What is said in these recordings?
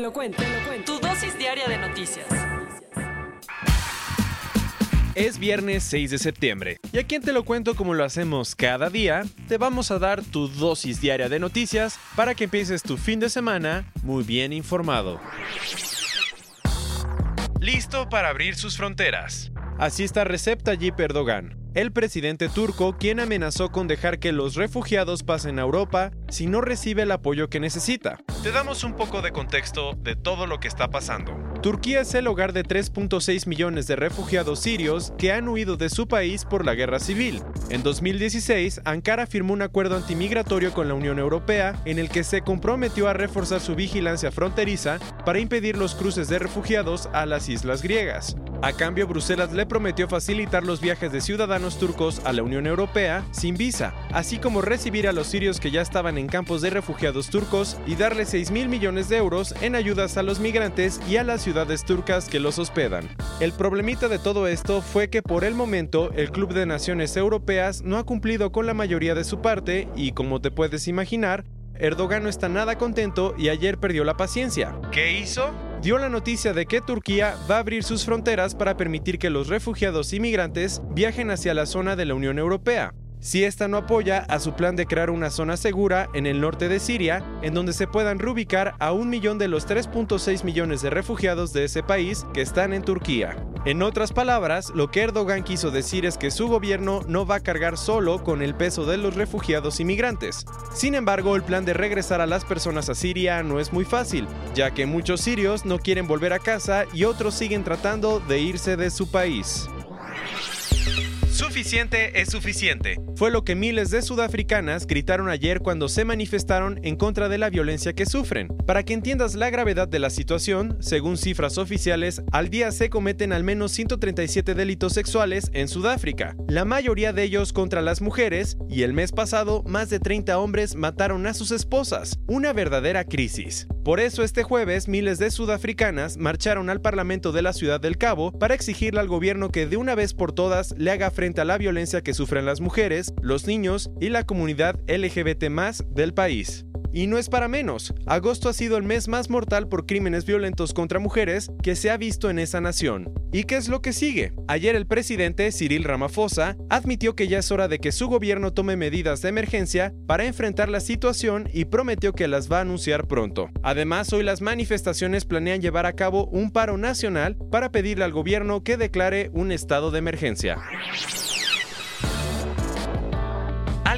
Te lo cuento, te lo cuento. Tu dosis diaria de noticias. Es viernes 6 de septiembre y aquí en Te lo cuento como lo hacemos cada día, te vamos a dar tu dosis diaria de noticias para que empieces tu fin de semana muy bien informado. Listo para abrir sus fronteras. Así está Recep Tayyip Erdogan, el presidente turco quien amenazó con dejar que los refugiados pasen a Europa si no recibe el apoyo que necesita. Te damos un poco de contexto de todo lo que está pasando. Turquía es el hogar de 3.6 millones de refugiados sirios que han huido de su país por la guerra civil. En 2016, Ankara firmó un acuerdo antimigratorio con la Unión Europea en el que se comprometió a reforzar su vigilancia fronteriza para impedir los cruces de refugiados a las islas griegas. A cambio, Bruselas le prometió facilitar los viajes de ciudadanos turcos a la Unión Europea sin visa, así como recibir a los sirios que ya estaban en campos de refugiados turcos y darle 6 mil millones de euros en ayudas a los migrantes y a las ciudades turcas que los hospedan. El problemita de todo esto fue que por el momento el Club de Naciones Europeas no ha cumplido con la mayoría de su parte y como te puedes imaginar, Erdogan no está nada contento y ayer perdió la paciencia. ¿Qué hizo? Dio la noticia de que Turquía va a abrir sus fronteras para permitir que los refugiados inmigrantes viajen hacia la zona de la Unión Europea si esta no apoya a su plan de crear una zona segura en el norte de Siria, en donde se puedan reubicar a un millón de los 3.6 millones de refugiados de ese país que están en Turquía. En otras palabras, lo que Erdogan quiso decir es que su gobierno no va a cargar solo con el peso de los refugiados inmigrantes. Sin embargo, el plan de regresar a las personas a Siria no es muy fácil, ya que muchos sirios no quieren volver a casa y otros siguen tratando de irse de su país. Suficiente es suficiente. Fue lo que miles de sudafricanas gritaron ayer cuando se manifestaron en contra de la violencia que sufren. Para que entiendas la gravedad de la situación, según cifras oficiales, al día se cometen al menos 137 delitos sexuales en Sudáfrica, la mayoría de ellos contra las mujeres, y el mes pasado más de 30 hombres mataron a sus esposas, una verdadera crisis. Por eso este jueves miles de sudafricanas marcharon al Parlamento de la Ciudad del Cabo para exigirle al gobierno que de una vez por todas le haga frente a la violencia que sufren las mujeres, los niños y la comunidad LGBT del país. Y no es para menos, agosto ha sido el mes más mortal por crímenes violentos contra mujeres que se ha visto en esa nación. ¿Y qué es lo que sigue? Ayer el presidente Cyril Ramaphosa admitió que ya es hora de que su gobierno tome medidas de emergencia para enfrentar la situación y prometió que las va a anunciar pronto. Además, hoy las manifestaciones planean llevar a cabo un paro nacional para pedirle al gobierno que declare un estado de emergencia.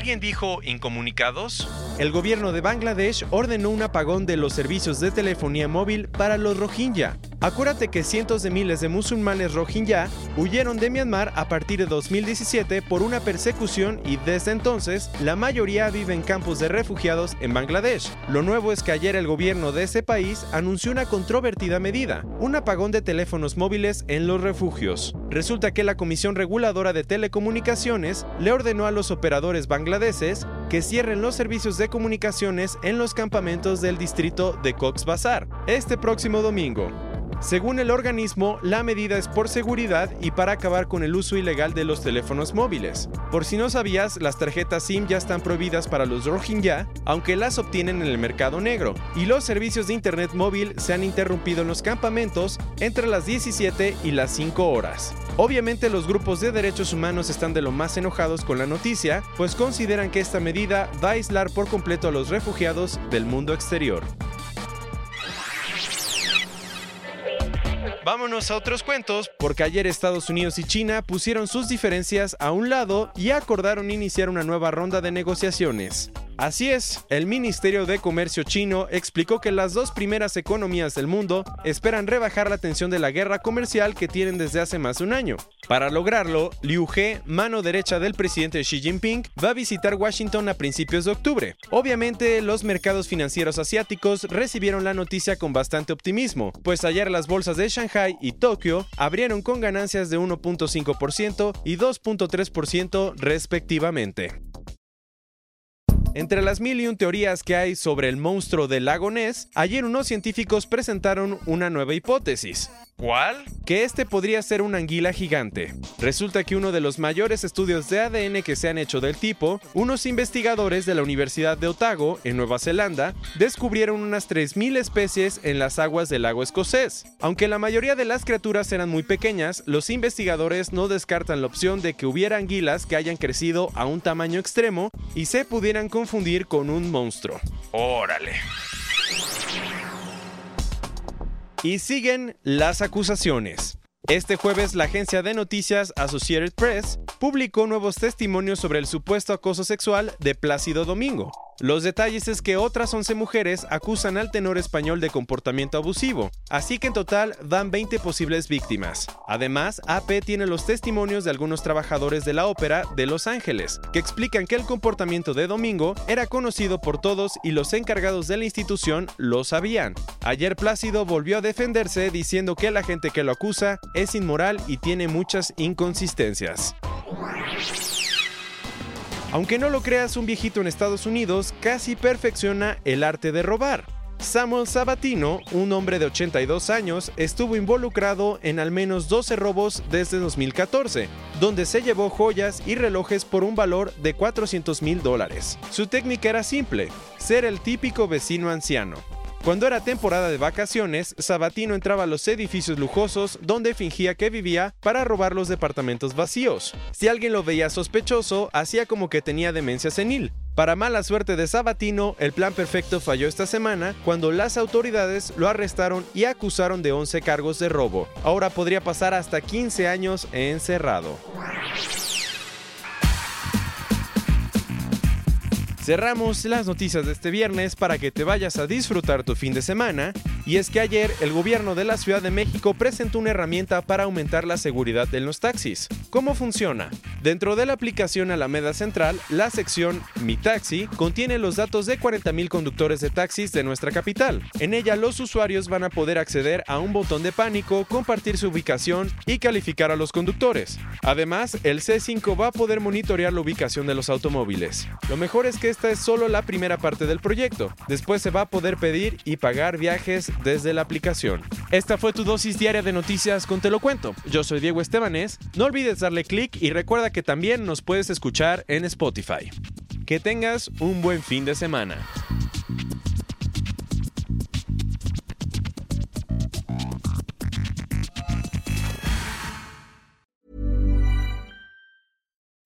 ¿Alguien dijo incomunicados? El gobierno de Bangladesh ordenó un apagón de los servicios de telefonía móvil para los Rohingya. Acuérdate que cientos de miles de musulmanes Rohingya huyeron de Myanmar a partir de 2017 por una persecución y desde entonces la mayoría vive en campos de refugiados en Bangladesh. Lo nuevo es que ayer el gobierno de ese país anunció una controvertida medida, un apagón de teléfonos móviles en los refugios. Resulta que la Comisión Reguladora de Telecomunicaciones le ordenó a los operadores bangladeses que cierren los servicios de comunicaciones en los campamentos del distrito de Cox's Bazar este próximo domingo. Según el organismo, la medida es por seguridad y para acabar con el uso ilegal de los teléfonos móviles. Por si no sabías, las tarjetas SIM ya están prohibidas para los Rohingya, aunque las obtienen en el mercado negro, y los servicios de internet móvil se han interrumpido en los campamentos entre las 17 y las 5 horas. Obviamente los grupos de derechos humanos están de lo más enojados con la noticia, pues consideran que esta medida va a aislar por completo a los refugiados del mundo exterior. Vámonos a otros cuentos, porque ayer Estados Unidos y China pusieron sus diferencias a un lado y acordaron iniciar una nueva ronda de negociaciones. Así es, el Ministerio de Comercio chino explicó que las dos primeras economías del mundo esperan rebajar la tensión de la guerra comercial que tienen desde hace más de un año. Para lograrlo, Liu He, mano derecha del presidente Xi Jinping, va a visitar Washington a principios de octubre. Obviamente, los mercados financieros asiáticos recibieron la noticia con bastante optimismo, pues ayer las bolsas de Shanghai y Tokio abrieron con ganancias de 1.5% y 2.3% respectivamente. Entre las mil y un teorías que hay sobre el monstruo del lago Ness, ayer unos científicos presentaron una nueva hipótesis. ¿Cuál? Que este podría ser una anguila gigante. Resulta que uno de los mayores estudios de ADN que se han hecho del tipo, unos investigadores de la Universidad de Otago, en Nueva Zelanda, descubrieron unas 3.000 especies en las aguas del lago escocés. Aunque la mayoría de las criaturas eran muy pequeñas, los investigadores no descartan la opción de que hubiera anguilas que hayan crecido a un tamaño extremo y se pudieran confundir con un monstruo. Órale. Y siguen las acusaciones. Este jueves la agencia de noticias Associated Press publicó nuevos testimonios sobre el supuesto acoso sexual de Plácido Domingo, los detalles es que otras 11 mujeres acusan al tenor español de comportamiento abusivo, así que en total dan 20 posibles víctimas. Además, AP tiene los testimonios de algunos trabajadores de la ópera de Los Ángeles, que explican que el comportamiento de Domingo era conocido por todos y los encargados de la institución lo sabían. Ayer Plácido volvió a defenderse diciendo que la gente que lo acusa es inmoral y tiene muchas inconsistencias. Aunque no lo creas, un viejito en Estados Unidos casi perfecciona el arte de robar. Samuel Sabatino, un hombre de 82 años, estuvo involucrado en al menos 12 robos desde 2014, donde se llevó joyas y relojes por un valor de 400 mil dólares. Su técnica era simple, ser el típico vecino anciano. Cuando era temporada de vacaciones, Sabatino entraba a los edificios lujosos donde fingía que vivía para robar los departamentos vacíos. Si alguien lo veía sospechoso, hacía como que tenía demencia senil. Para mala suerte de Sabatino, el plan perfecto falló esta semana cuando las autoridades lo arrestaron y acusaron de 11 cargos de robo. Ahora podría pasar hasta 15 años encerrado. Cerramos las noticias de este viernes para que te vayas a disfrutar tu fin de semana y es que ayer el gobierno de la Ciudad de México presentó una herramienta para aumentar la seguridad en los taxis. ¿Cómo funciona? Dentro de la aplicación Alameda Central, la sección Mi Taxi contiene los datos de 40.000 conductores de taxis de nuestra capital. En ella los usuarios van a poder acceder a un botón de pánico, compartir su ubicación y calificar a los conductores. Además, el C5 va a poder monitorear la ubicación de los automóviles. Lo mejor es que esta es solo la primera parte del proyecto. Después se va a poder pedir y pagar viajes desde la aplicación. Esta fue tu dosis diaria de noticias con Te lo cuento. Yo soy Diego Estebanés. No olvides darle clic y recuerda que también nos puedes escuchar en Spotify. Que tengas un buen fin de semana.